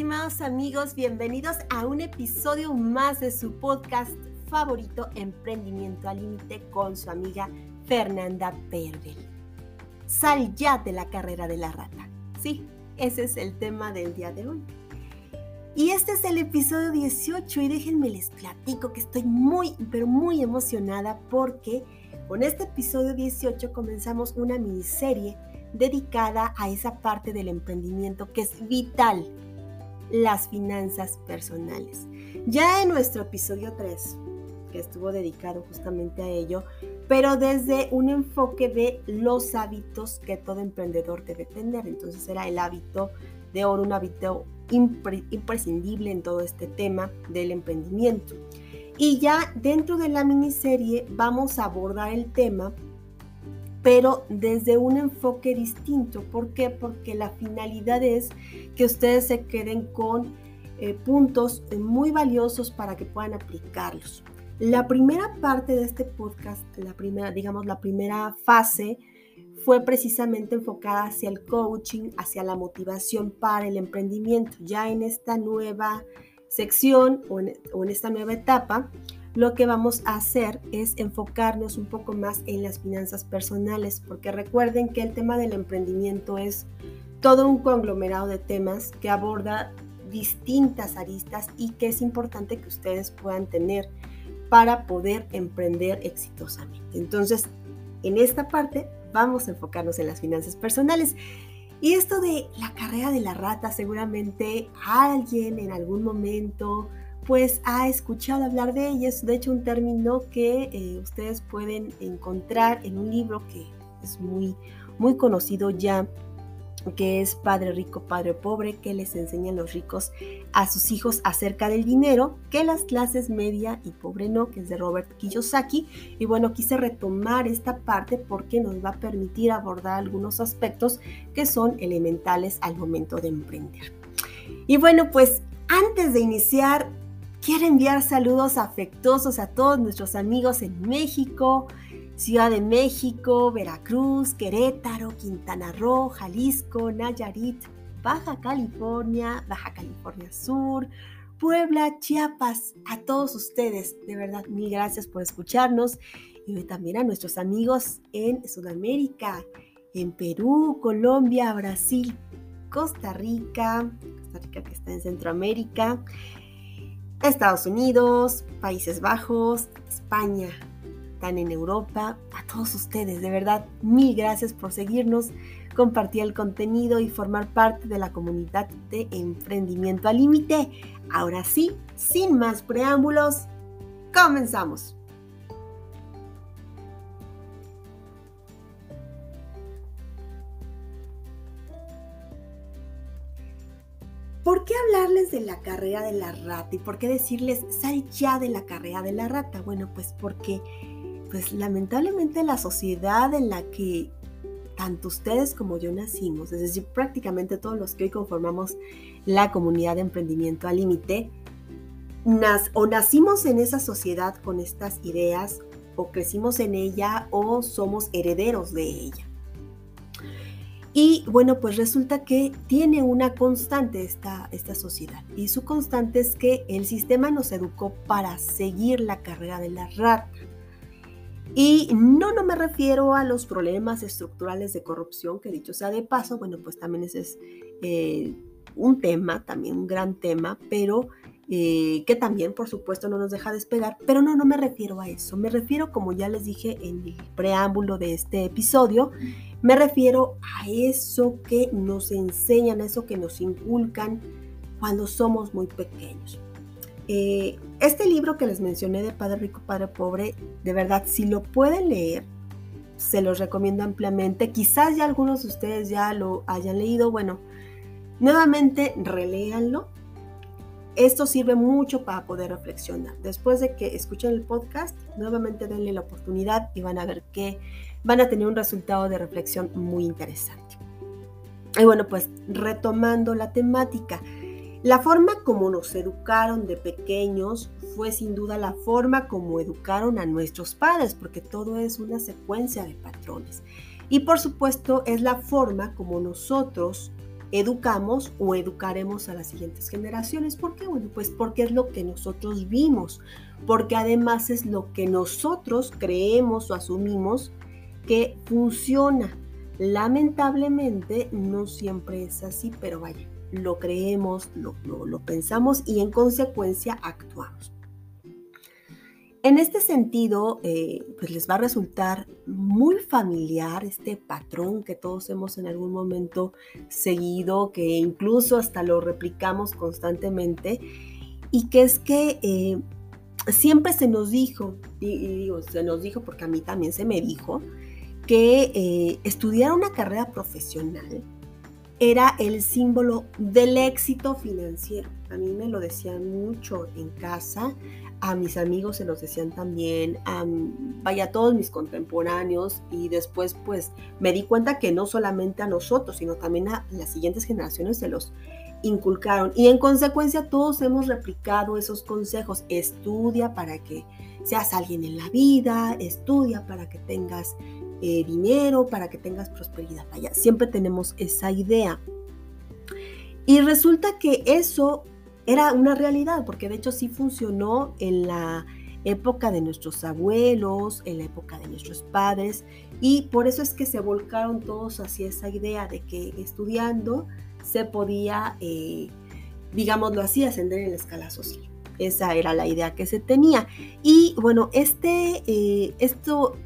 Estimados amigos, bienvenidos a un episodio más de su podcast favorito Emprendimiento al Límite con su amiga Fernanda Pervel. Sal ya de la carrera de la rata. Sí, ese es el tema del día de hoy. Y este es el episodio 18 y déjenme les platico que estoy muy, pero muy emocionada porque con este episodio 18 comenzamos una miniserie dedicada a esa parte del emprendimiento que es vital, las finanzas personales. Ya en nuestro episodio 3, que estuvo dedicado justamente a ello, pero desde un enfoque de los hábitos que todo emprendedor debe tener. Entonces era el hábito de oro, un hábito imprescindible en todo este tema del emprendimiento. Y ya dentro de la miniserie vamos a abordar el tema pero desde un enfoque distinto. ¿Por qué? Porque la finalidad es que ustedes se queden con eh, puntos muy valiosos para que puedan aplicarlos. La primera parte de este podcast, la primera, digamos, la primera fase, fue precisamente enfocada hacia el coaching, hacia la motivación para el emprendimiento. Ya en esta nueva sección o en esta nueva etapa, lo que vamos a hacer es enfocarnos un poco más en las finanzas personales, porque recuerden que el tema del emprendimiento es todo un conglomerado de temas que aborda distintas aristas y que es importante que ustedes puedan tener para poder emprender exitosamente. Entonces, en esta parte vamos a enfocarnos en las finanzas personales. Y esto de la carrera de la rata, seguramente alguien en algún momento pues ha escuchado hablar de ellas. De hecho, un término que eh, ustedes pueden encontrar en un libro que es muy, muy conocido ya, que es Padre Rico, Padre Pobre, que les enseñan los ricos a sus hijos acerca del dinero, que las clases media y pobre no, que es de Robert Kiyosaki. Y bueno, quise retomar esta parte porque nos va a permitir abordar algunos aspectos que son elementales al momento de emprender. Y bueno, pues antes de iniciar Quiero enviar saludos afectuosos a todos nuestros amigos en México, Ciudad de México, Veracruz, Querétaro, Quintana Roo, Jalisco, Nayarit, Baja California, Baja California Sur, Puebla, Chiapas, a todos ustedes. De verdad, mil gracias por escucharnos y también a nuestros amigos en Sudamérica, en Perú, Colombia, Brasil, Costa Rica, Costa Rica que está en Centroamérica, Estados Unidos, Países Bajos, España, están en Europa, a todos ustedes, de verdad, mil gracias por seguirnos, compartir el contenido y formar parte de la comunidad de emprendimiento al límite. Ahora sí, sin más preámbulos, comenzamos. ¿Por qué hablarles de la carrera de la rata y por qué decirles sal ya de la carrera de la rata? Bueno, pues porque pues lamentablemente la sociedad en la que tanto ustedes como yo nacimos, es decir, prácticamente todos los que hoy conformamos la comunidad de emprendimiento al límite, o nacimos en esa sociedad con estas ideas, o crecimos en ella, o somos herederos de ella. Y bueno, pues resulta que tiene una constante esta, esta sociedad. Y su constante es que el sistema nos educó para seguir la carrera de la rata. Y no, no me refiero a los problemas estructurales de corrupción, que dicho sea de paso, bueno, pues también ese es eh, un tema, también un gran tema, pero eh, que también, por supuesto, no nos deja despegar. Pero no, no me refiero a eso. Me refiero, como ya les dije en el preámbulo de este episodio, me refiero a eso que nos enseñan, eso que nos inculcan cuando somos muy pequeños. Eh, este libro que les mencioné de Padre Rico, Padre Pobre, de verdad, si lo pueden leer, se los recomiendo ampliamente. Quizás ya algunos de ustedes ya lo hayan leído. Bueno, nuevamente reléanlo. Esto sirve mucho para poder reflexionar. Después de que escuchen el podcast, nuevamente denle la oportunidad y van a ver que van a tener un resultado de reflexión muy interesante. Y bueno, pues retomando la temática, la forma como nos educaron de pequeños fue sin duda la forma como educaron a nuestros padres, porque todo es una secuencia de patrones. Y por supuesto es la forma como nosotros educamos o educaremos a las siguientes generaciones. ¿Por qué? Bueno, pues porque es lo que nosotros vimos, porque además es lo que nosotros creemos o asumimos que funciona. Lamentablemente no siempre es así, pero vaya, lo creemos, lo, pensamos y en consecuencia actuamos. En este sentido, eh, pues les va a resultar muy familiar este patrón que todos hemos en algún momento seguido, que incluso hasta lo replicamos constantemente, y que es que eh, siempre se nos dijo, y, digo, se nos dijo porque a mí también se me dijo, que eh, estudiar una carrera profesional era el símbolo del éxito financiero. A mí me lo decían mucho en casa, a mis amigos se los decían también, vaya, a todos mis contemporáneos y después pues me di cuenta que no solamente a nosotros, sino también a las siguientes generaciones se los inculcaron y en consecuencia todos hemos replicado esos consejos. Estudia para que seas alguien en la vida, estudia para que tengas eh, dinero, para que tengas prosperidad. Vaya, siempre tenemos esa idea. Y resulta que eso era una realidad, porque de hecho sí funcionó en la época de nuestros abuelos, en la época de nuestros padres, y por eso es que se volcaron todos hacia esa idea de que estudiando se podía, eh, digámoslo así, ascender en la escala social. Esa era la idea que se tenía. Y bueno, este, eh, esto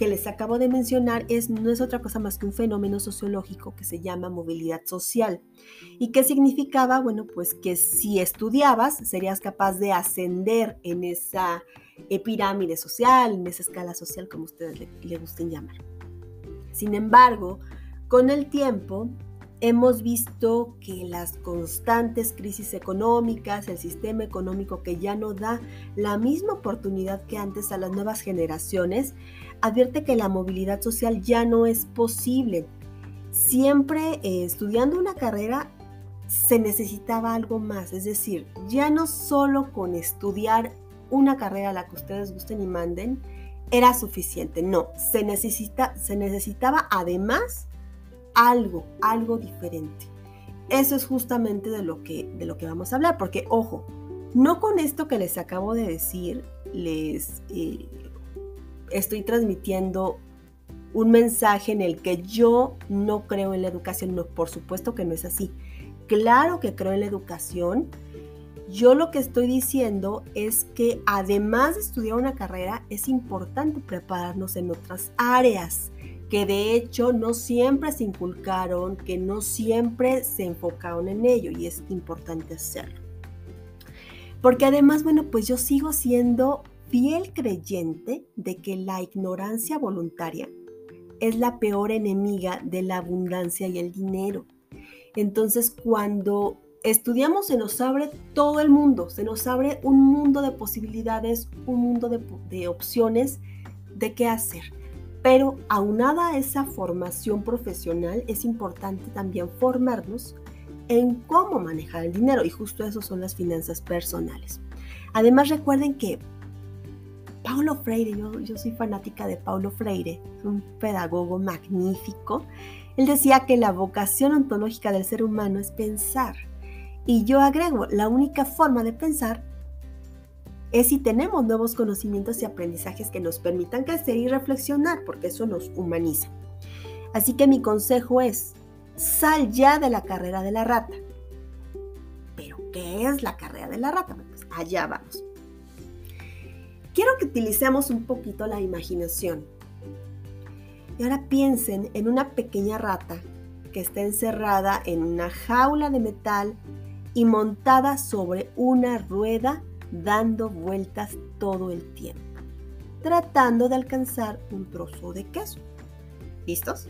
que les acabo de mencionar es, no es otra cosa más que un fenómeno sociológico que se llama movilidad social. ¿Y qué significaba? Bueno, pues que si estudiabas serías capaz de ascender en esa pirámide social, en esa escala social, como ustedes le, le gusten llamar. Sin embargo, con el tiempo, Hemos visto que las constantes crisis económicas, el sistema económico que ya no da la misma oportunidad que antes a las nuevas generaciones, advierte que la movilidad social ya no es posible. Siempre eh, estudiando una carrera se necesitaba algo más, es decir, ya no solo con estudiar una carrera a la que ustedes gusten y manden era suficiente, no, se, necesita, se necesitaba además algo, algo diferente. Eso es justamente de lo que, de lo que vamos a hablar, porque ojo, no con esto que les acabo de decir, les eh, estoy transmitiendo un mensaje en el que yo no creo en la educación, no, por supuesto que no es así. Claro que creo en la educación. Yo lo que estoy diciendo es que además de estudiar una carrera, es importante prepararnos en otras áreas que de hecho no siempre se inculcaron, que no siempre se enfocaron en ello y es importante hacerlo. Porque además, bueno, pues yo sigo siendo fiel creyente de que la ignorancia voluntaria es la peor enemiga de la abundancia y el dinero. Entonces, cuando estudiamos se nos abre todo el mundo, se nos abre un mundo de posibilidades, un mundo de, de opciones de qué hacer. Pero aunada a esa formación profesional, es importante también formarnos en cómo manejar el dinero y justo eso son las finanzas personales. Además recuerden que Paulo Freire, yo, yo soy fanática de Paulo Freire, un pedagogo magnífico, él decía que la vocación ontológica del ser humano es pensar. Y yo agrego, la única forma de pensar es si tenemos nuevos conocimientos y aprendizajes que nos permitan crecer y reflexionar, porque eso nos humaniza. Así que mi consejo es, sal ya de la carrera de la rata. ¿Pero qué es la carrera de la rata? Pues allá vamos. Quiero que utilicemos un poquito la imaginación. Y ahora piensen en una pequeña rata que está encerrada en una jaula de metal y montada sobre una rueda dando vueltas todo el tiempo, tratando de alcanzar un trozo de queso. ¿Listos?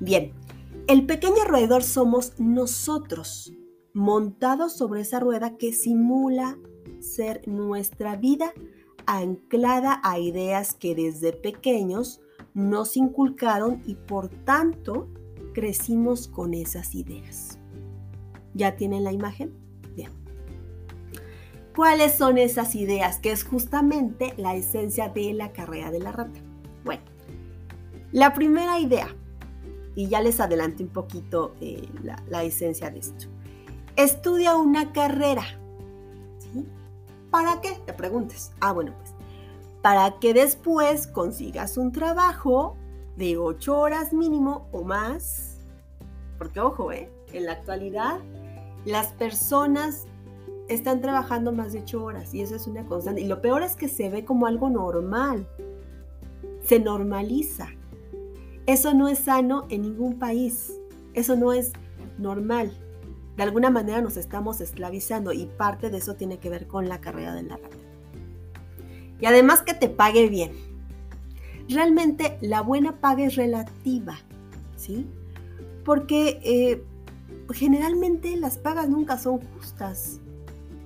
Bien, el pequeño roedor somos nosotros, montados sobre esa rueda que simula ser nuestra vida anclada a ideas que desde pequeños nos inculcaron y por tanto crecimos con esas ideas. ¿Ya tienen la imagen? ¿Cuáles son esas ideas? Que es justamente la esencia de la carrera de la rata. Bueno, la primera idea y ya les adelanté un poquito eh, la, esencia de esto. Estudia una carrera. ¿sí? ¿Para qué? Te preguntes. Ah, bueno, pues para que después consigas un trabajo de ocho horas mínimo o más. Porque ojo, ¿eh? en la actualidad las personas están trabajando más de ocho horas y eso es una constante. Y lo peor es que se ve como algo normal. Se normaliza. Eso no es sano en ningún país. Eso no es normal. De alguna manera nos estamos esclavizando y parte de eso tiene que ver con la carrera de la rata. Y además que te pague bien. Realmente la buena paga es relativa, ¿sí? Porque eh, generalmente las pagas nunca son justas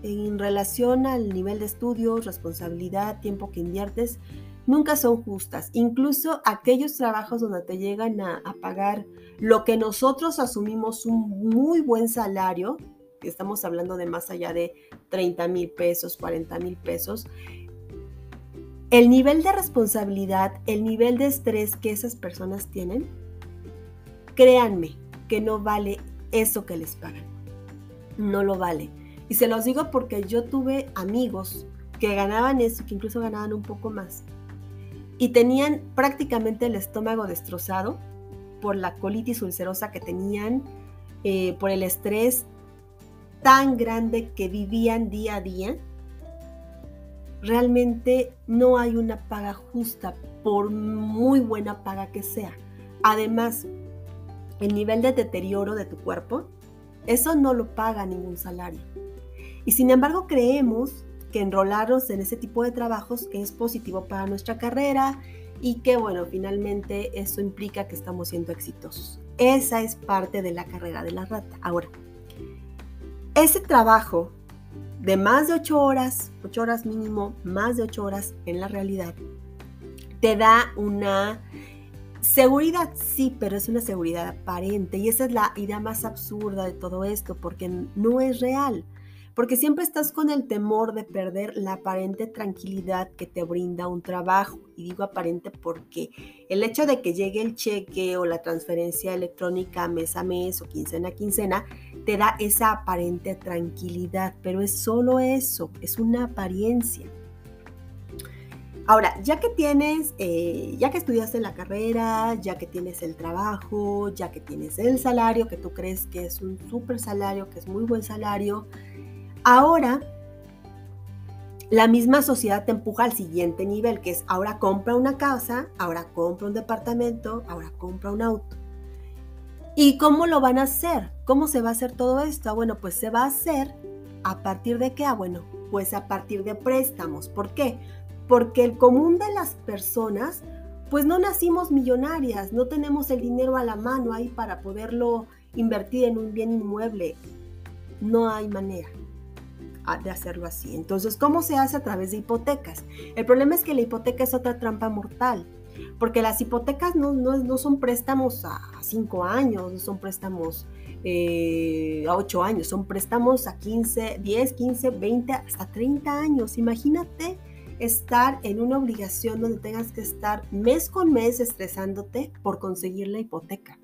en relación al nivel de estudios, responsabilidad, tiempo que inviertes, nunca son justas. Incluso aquellos trabajos donde te llegan a, pagar lo que nosotros asumimos un muy buen salario, estamos hablando de más allá de 30 mil pesos, 40 mil pesos, el nivel de responsabilidad, el nivel de estrés que esas personas tienen, créanme que no vale eso que les pagan. No lo vale. Y se los digo porque yo tuve amigos que ganaban eso, que incluso ganaban un poco más. Y tenían prácticamente el estómago destrozado por la colitis ulcerosa que tenían, eh, por el estrés tan grande que vivían día a día. Realmente no hay una paga justa, por muy buena paga que sea. Además, el nivel de deterioro de tu cuerpo, eso no lo paga ningún salario. Y sin embargo creemos que enrolarnos en ese tipo de trabajos es positivo para nuestra carrera y que bueno, finalmente eso implica que estamos siendo exitosos. Esa es parte de la carrera de la rata. Ahora, ese trabajo de más de 8 horas, 8 horas mínimo, más de 8 horas en la realidad, te da una seguridad, sí, pero es una seguridad aparente y esa es la idea más absurda de todo esto porque no es real porque siempre estás con el temor de perder la aparente tranquilidad que te brinda un trabajo. Y digo aparente porque el hecho de que llegue el cheque o la transferencia electrónica mes a mes o quincena a quincena te da esa aparente tranquilidad, pero es solo eso, es una apariencia. Ahora, ya que tienes, eh, ya que estudiaste la carrera, ya que tienes el trabajo, ya que tienes el salario, que tú crees que es un súper salario, que es muy buen salario, Ahora, la misma sociedad te empuja al siguiente nivel, que es ahora compra una casa, ahora compra un departamento, ahora compra un auto. ¿Y cómo lo van a hacer? ¿Cómo se va a hacer todo esto? Ah, bueno, pues se va a hacer a partir de qué? Ah, bueno, pues a partir de préstamos. ¿Por qué? Porque el común de las personas, pues no nacimos millonarias, no tenemos el dinero a la mano ahí para poderlo invertir en un bien inmueble. No hay manera de hacerlo así. Entonces, ¿cómo se hace a través de hipotecas? El problema es que la hipoteca es otra trampa mortal, porque las hipotecas no, no, son préstamos a 5 años, no son préstamos eh, a 8 años, son préstamos a 15, 10, 15, 20, hasta 30 años. Imagínate estar en una obligación donde tengas que estar mes con mes estresándote por conseguir la hipoteca.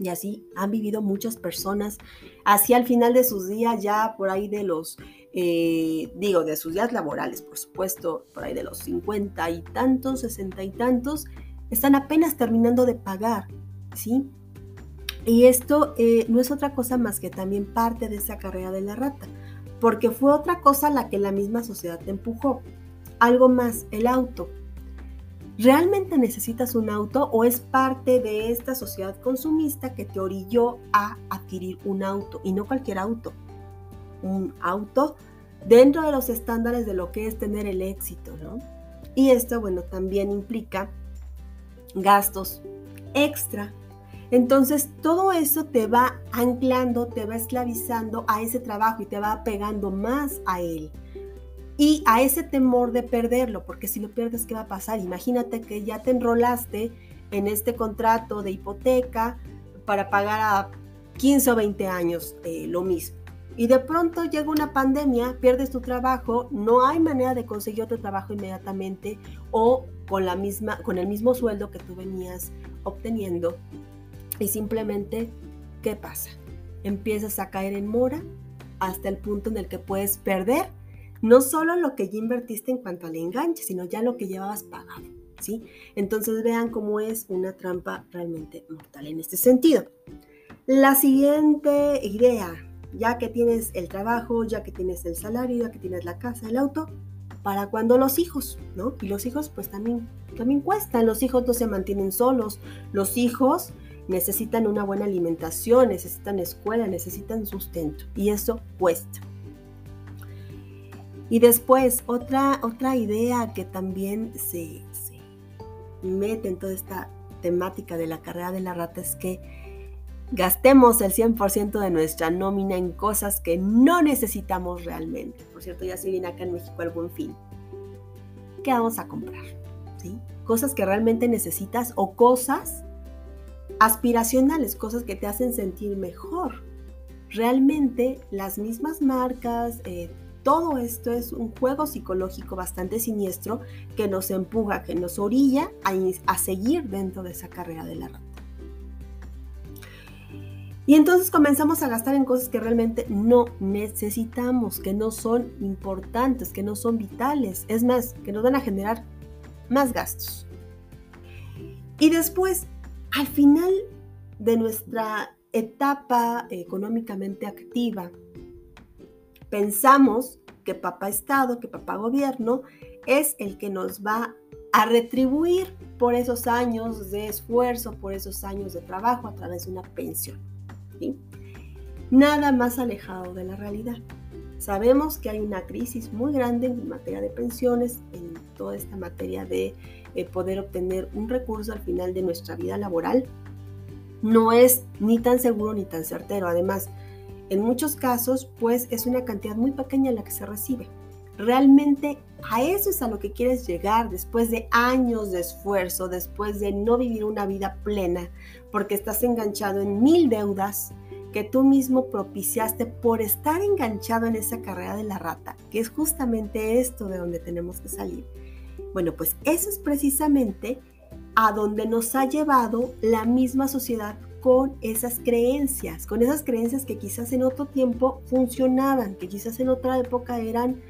Y así han vivido muchas personas, así al final de sus días, ya por ahí de los eh, digo, de sus días laborales, por supuesto, por ahí de los 50 y tantos, 60 y tantos, están apenas terminando de pagar, ¿sí? Y esto eh, no es otra cosa más que también parte de esa carrera de la rata, porque fue otra cosa la que la misma sociedad empujó. Algo más, el auto. ¿Realmente necesitas un auto o es parte de esta sociedad consumista que te orilló a adquirir un auto y no cualquier auto? un auto dentro de los estándares de lo que es tener el éxito, ¿no? Y esto, bueno, también implica gastos extra. Entonces, todo eso te va anclando, te va esclavizando a ese trabajo y te va pegando más a él. Y a ese temor de perderlo, porque si lo pierdes, ¿qué va a pasar? Imagínate que ya te enrolaste en este contrato de hipoteca para pagar a 15 o 20 años eh, lo mismo y de pronto llega una pandemia, pierdes tu trabajo, no hay manera de conseguir otro trabajo inmediatamente o con, la misma, con el mismo sueldo que tú venías obteniendo. Y simplemente, ¿qué pasa? Empiezas a caer en mora hasta el punto en el que puedes perder no solo lo que ya invertiste en cuanto al enganche, sino ya lo que llevabas pagado, ¿sí? Entonces vean cómo es una trampa realmente mortal en este sentido. La siguiente idea, ya que tienes el trabajo, ya que tienes el salario, ya que tienes la casa, el auto, para cuando los hijos, ¿no? Y los hijos pues también, también cuestan, los hijos no se mantienen solos, los hijos necesitan una buena alimentación, necesitan escuela, necesitan sustento y eso cuesta. Y después, otra, otra idea que también se, se mete en toda esta temática de la carrera de la rata es que gastemos el 100% de nuestra nómina en cosas que no necesitamos realmente. Por cierto, ya se viene acá en México el buen fin. ¿Qué vamos a comprar? ¿Sí? Cosas que realmente necesitas o cosas aspiracionales, cosas que te hacen sentir mejor. Realmente las mismas marcas, eh, todo esto es un juego psicológico bastante siniestro que nos empuja, que nos orilla a, seguir dentro de esa carrera de la rata. Y entonces comenzamos a gastar en cosas que realmente no necesitamos, que no son importantes, que no son vitales. Es más, que nos van a generar más gastos. Y después, al final de nuestra etapa económicamente activa, pensamos que papá Estado, que papá gobierno es el que nos va a retribuir por esos años de esfuerzo, por esos años de trabajo a través de una pensión. Nada más alejado de la realidad. Sabemos que hay una crisis muy grande en materia de pensiones, en toda esta materia de eh, poder obtener un recurso al final de nuestra vida laboral. No es ni tan seguro ni tan certero. Además, en muchos casos, pues es una cantidad muy pequeña la que se recibe. Realmente a eso es a lo que quieres llegar después de años de esfuerzo, después de no vivir una vida plena, porque estás enganchado en mil deudas que tú mismo propiciaste por estar enganchado en esa carrera de la rata, que es justamente esto de donde tenemos que salir. Bueno, pues eso es precisamente a donde nos ha llevado la misma sociedad con esas creencias, con esas creencias que quizás en otro tiempo funcionaban, que quizás en otra época eran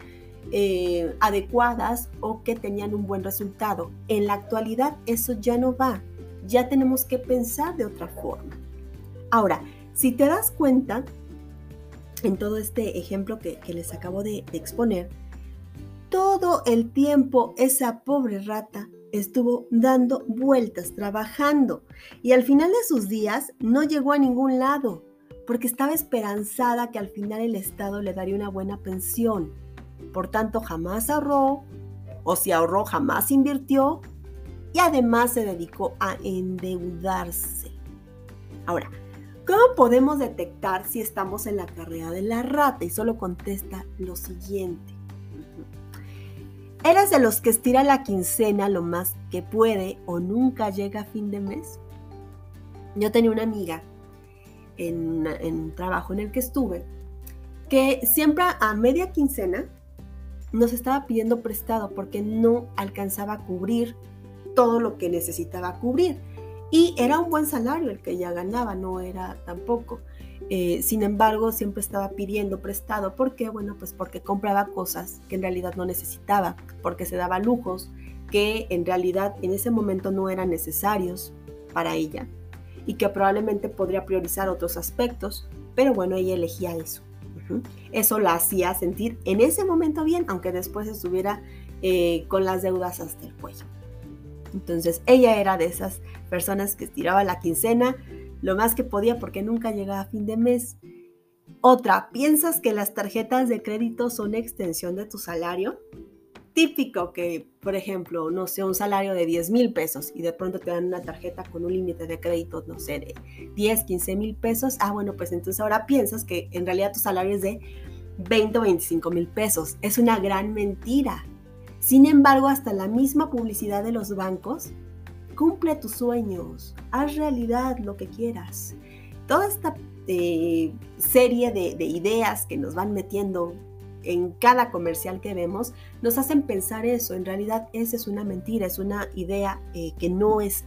eh, adecuadas o que tenían un buen resultado. En la actualidad eso ya no va, ya tenemos que pensar de otra forma. Ahora, si te das cuenta, en todo este ejemplo que, les acabo de exponer, todo el tiempo esa pobre rata estuvo dando vueltas, trabajando, y al final de sus días no llegó a ningún lado, porque estaba esperanzada que al final el Estado le daría una buena pensión. Por tanto, jamás ahorró, o si ahorró, jamás invirtió, y además se dedicó a endeudarse. Ahora, ¿cómo podemos detectar si estamos en la carrera de la rata? Y solo contesta lo siguiente. ¿Eres de los que estira la quincena lo más que puede o nunca llega a fin de mes? Yo tenía una amiga en, un trabajo en el que estuve que siempre a media quincena nos estaba pidiendo prestado porque no alcanzaba a cubrir todo lo que necesitaba cubrir. Y era un buen salario el que ella ganaba, no era tampoco. Eh, sin embargo, siempre estaba pidiendo prestado. ¿Por qué? Bueno, pues porque compraba cosas que en realidad no necesitaba, porque se daba lujos que en realidad en ese momento no eran necesarios para ella y que probablemente podría priorizar otros aspectos, pero bueno, ella elegía eso. Eso la hacía sentir en ese momento bien, aunque después estuviera eh, con las deudas hasta el cuello. Entonces ella era de esas personas que estiraba la quincena, lo más que podía porque nunca llegaba a fin de mes. Otra, ¿piensas que las tarjetas de crédito son extensión de tu salario? Típico que, por ejemplo, no sé, un salario de 10 mil pesos y de pronto te dan una tarjeta con un límite de crédito, no sé, de 10, 15 mil pesos. Ah, bueno, pues entonces ahora piensas que en realidad tu salario es de 20 o 25 mil pesos. Es una gran mentira. Sin embargo, hasta la misma publicidad de los bancos Cumple tus sueños, haz realidad lo que quieras. Toda esta eh, serie de, ideas que nos van metiendo en cada comercial que vemos nos hacen pensar eso. En realidad esa es una mentira, es una idea eh, que no es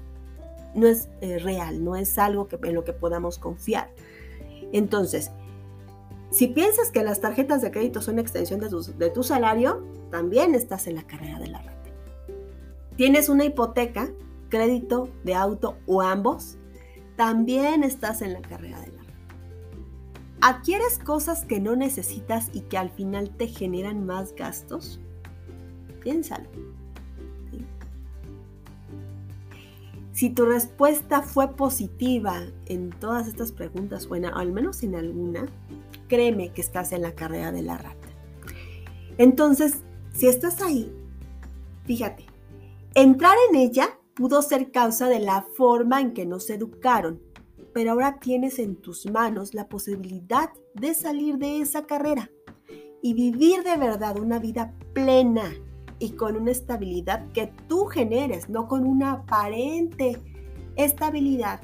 no es eh, real, no es algo en lo que podamos confiar. Entonces, si piensas que las tarjetas de crédito son extensión de tu, de tu salario, también estás en la carrera de la rata. Tienes una hipoteca, crédito de auto o ambos, también estás en la carrera de la rata. ¿Adquieres cosas que no necesitas y que al final te generan más gastos? Piénsalo. Si tu respuesta fue positiva en todas estas preguntas, o, al menos en alguna, créeme que estás en la carrera de la rata. Entonces, si estás ahí, fíjate, entrar en ella pudo ser causa de la forma en que nos educaron, pero ahora tienes en tus manos la posibilidad de salir de esa carrera y vivir de verdad una vida plena y con una estabilidad que tú generes, no con una aparente estabilidad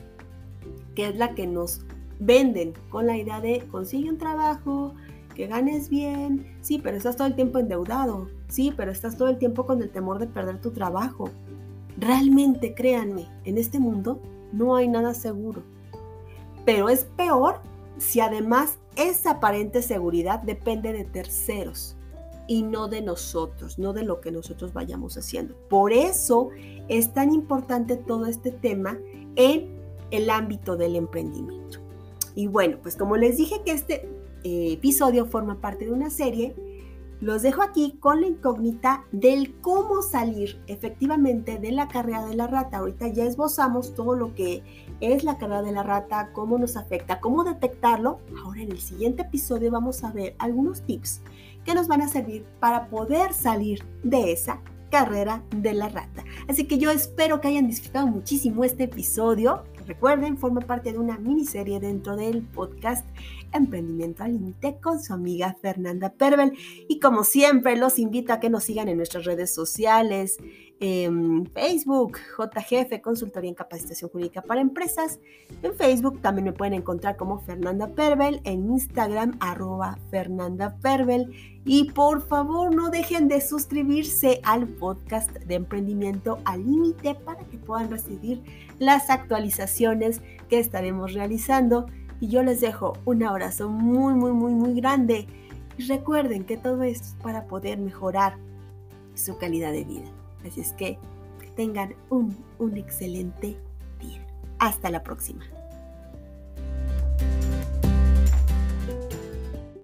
que es la que nos venden con la idea de consigue un trabajo, que ganes bien, sí, pero estás todo el tiempo endeudado, sí, pero estás todo el tiempo con el temor de perder tu trabajo. Realmente, créanme, en este mundo no hay nada seguro. Pero es peor si además esa aparente seguridad depende de terceros y no de nosotros, no de lo que nosotros vayamos haciendo. Por eso es tan importante todo este tema en el ámbito del emprendimiento. Y bueno, pues como les dije que este eh, episodio forma parte de una serie, los dejo aquí con la incógnita del cómo salir efectivamente de la carrera de la rata. Ahorita ya esbozamos todo lo que es la carrera de la rata, cómo nos afecta, cómo detectarlo. Ahora en el siguiente episodio vamos a ver algunos tips que nos van a servir para poder salir de esa carrera de la rata. Así que yo espero que hayan disfrutado muchísimo este episodio Recuerden, forma parte de una miniserie dentro del podcast Emprendimiento al Límite con su amiga Fernanda Pervel. Y como siempre, los invito a que nos sigan en nuestras redes sociales, en Facebook, JGF, Consultoría en Capacitación Jurídica para Empresas. En Facebook también me pueden encontrar como Fernanda Pervel, en Instagram, arroba Fernanda Pervel. Y por favor, no dejen de suscribirse al podcast de Emprendimiento al Límite para que puedan recibir las actualizaciones que estaremos realizando y yo les dejo un abrazo muy, muy, muy, muy grande. Y recuerden que todo esto es para poder mejorar su calidad de vida. Así es que, que tengan un, un excelente día. Hasta la próxima.